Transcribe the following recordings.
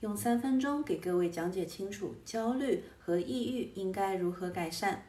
用三分钟给各位讲解清楚焦虑和抑郁应该如何改善。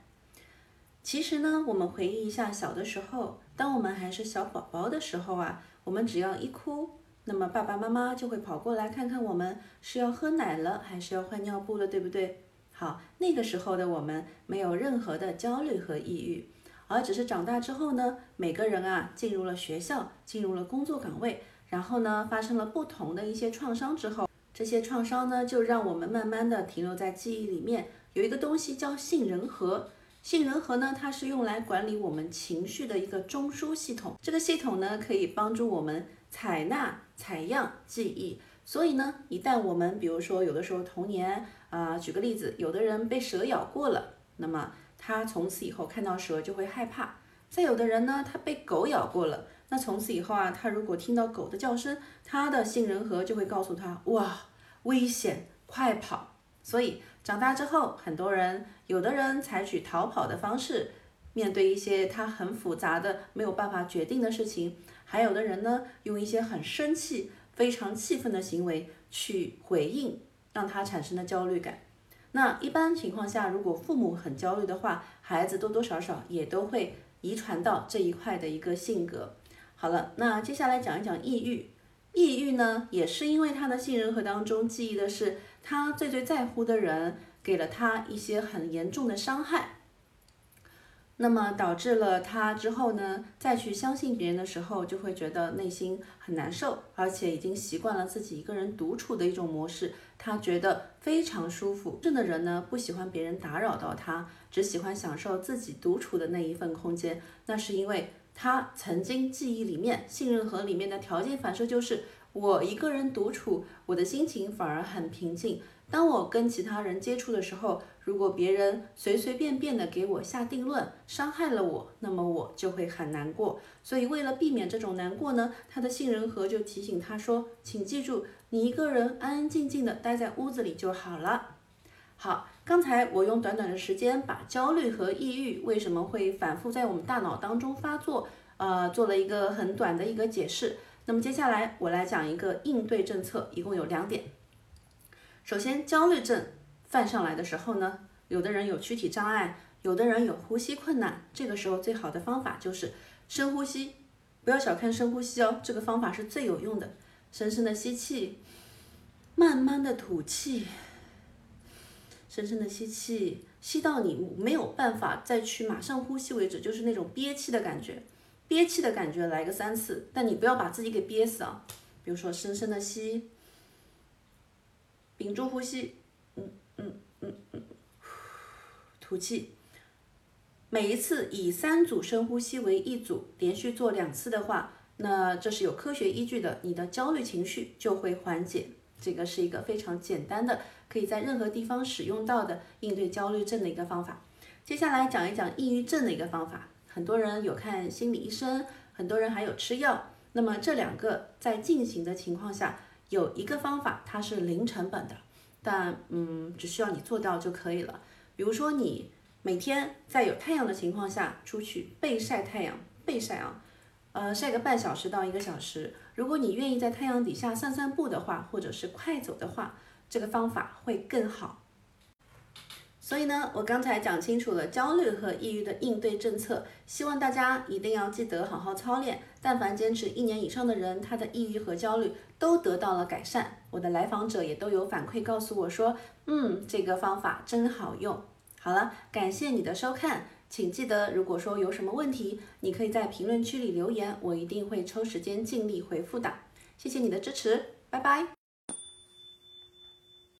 其实呢，我们回忆一下小的时候，当我们还是小宝宝的时候啊，我们只要一哭，那么爸爸妈妈就会跑过来看看我们是要喝奶了还是要换尿布了，对不对？好，那个时候的我们没有任何的焦虑和抑郁。而只是长大之后呢，每个人啊进入了学校，进入了工作岗位，然后呢发生了不同的一些创伤之后，这些创伤呢就让我们慢慢的停留在记忆里面。有一个东西叫杏仁核，杏仁核呢它是用来管理我们情绪的一个中枢系统，这个系统呢可以帮助我们采纳、采样记忆。所以呢，一旦我们比如说有的时候童年啊，举个例子，有的人被蛇咬过了，那么。他从此以后看到蛇就会害怕。再有的人呢，他被狗咬过了，那从此以后啊，他如果听到狗的叫声，他的杏仁核就会告诉他：哇，危险，快跑！所以长大之后，很多人，有的人采取逃跑的方式，面对一些他很复杂的没有办法决定的事情；还有的人呢，用一些很生气、非常气愤的行为去回应，让他产生的焦虑感。那一般情况下，如果父母很焦虑的话，孩子多多少少也都会遗传到这一块的一个性格。好了，那接下来讲一讲抑郁。抑郁呢，也是因为他的杏仁核当中记忆的是他最最在乎的人给了他一些很严重的伤害。那么导致了他之后呢，再去相信别人的时候，就会觉得内心很难受，而且已经习惯了自己一个人独处的一种模式，他觉得非常舒服。这样的人呢，不喜欢别人打扰到他，只喜欢享受自己独处的那一份空间。那是因为他曾经记忆里面，信任和里面的条件反射就是，我一个人独处，我的心情反而很平静。当我跟其他人接触的时候，如果别人随随便便的给我下定论，伤害了我，那么我就会很难过。所以为了避免这种难过呢，他的杏仁核就提醒他说：“请记住，你一个人安安静静的待在屋子里就好了。”好，刚才我用短短的时间把焦虑和抑郁为什么会反复在我们大脑当中发作，呃，做了一个很短的一个解释。那么接下来我来讲一个应对政策，一共有两点。首先，焦虑症犯上来的时候呢，有的人有躯体障碍，有的人有呼吸困难。这个时候最好的方法就是深呼吸，不要小看深呼吸哦，这个方法是最有用的。深深的吸气，慢慢的吐气，深深的吸气，吸到你没有办法再去马上呼吸为止，就是那种憋气的感觉，憋气的感觉来个三次，但你不要把自己给憋死啊。比如说，深深的吸。屏住呼吸，嗯嗯嗯嗯，吐气。每一次以三组深呼吸为一组，连续做两次的话，那这是有科学依据的，你的焦虑情绪就会缓解。这个是一个非常简单的，可以在任何地方使用到的应对焦虑症的一个方法。接下来讲一讲抑郁症的一个方法。很多人有看心理医生，很多人还有吃药。那么这两个在进行的情况下。有一个方法，它是零成本的，但嗯，只需要你做到就可以了。比如说，你每天在有太阳的情况下出去被晒太阳，被晒啊，呃，晒个半小时到一个小时。如果你愿意在太阳底下散散步的话，或者是快走的话，这个方法会更好。所以呢，我刚才讲清楚了焦虑和抑郁的应对政策，希望大家一定要记得好好操练。但凡坚持一年以上的人，他的抑郁和焦虑都得到了改善。我的来访者也都有反馈告诉我说，嗯，这个方法真好用。好了，感谢你的收看，请记得，如果说有什么问题，你可以在评论区里留言，我一定会抽时间尽力回复的。谢谢你的支持，拜拜。